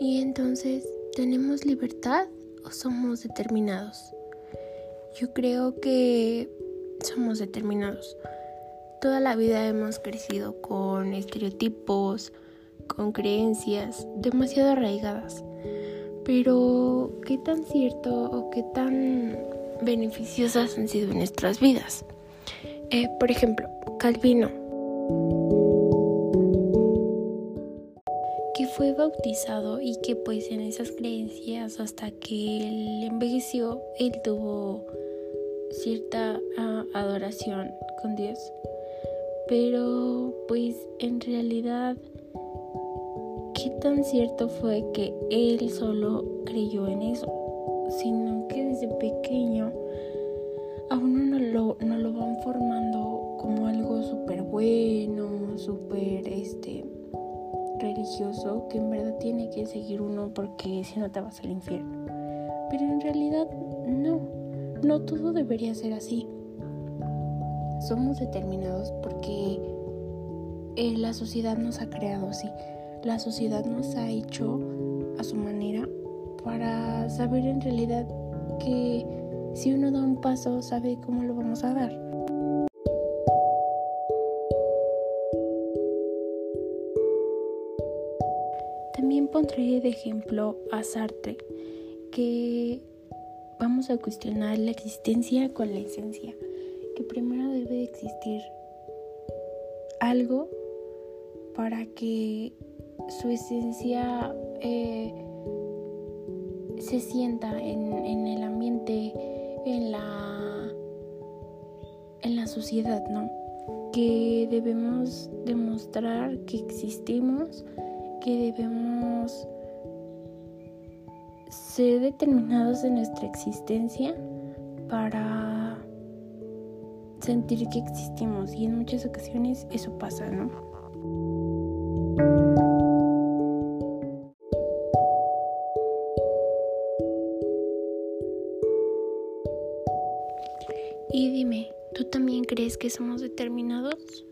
Y entonces, ¿tenemos libertad o somos determinados? Yo creo que somos determinados. Toda la vida hemos crecido con estereotipos, con creencias demasiado arraigadas. Pero, ¿qué tan cierto o qué tan beneficiosas han sido nuestras vidas? Eh, por ejemplo, Calvino, que fue bautizado y que pues en esas creencias hasta que él envejeció, él tuvo cierta ah, adoración con Dios. Pero pues en realidad, ¿qué tan cierto fue que él solo creyó en eso? Sino que desde pequeño a uno no lo, no lo van formando como algo súper bueno, súper este, religioso, que en verdad tiene que seguir uno porque si no te vas al infierno. Pero en realidad no, no todo debería ser así somos determinados porque eh, la sociedad nos ha creado así. La sociedad nos ha hecho a su manera para saber en realidad que si uno da un paso sabe cómo lo vamos a dar. También pondré de ejemplo a Sartre, que vamos a cuestionar la existencia con la esencia que primero debe de existir algo para que su esencia eh, se sienta en, en, el ambiente, en la, en la sociedad, ¿no? Que debemos demostrar que existimos, que debemos ser determinados en nuestra existencia para sentir que existimos y en muchas ocasiones eso pasa, ¿no? Y dime, ¿tú también crees que somos determinados?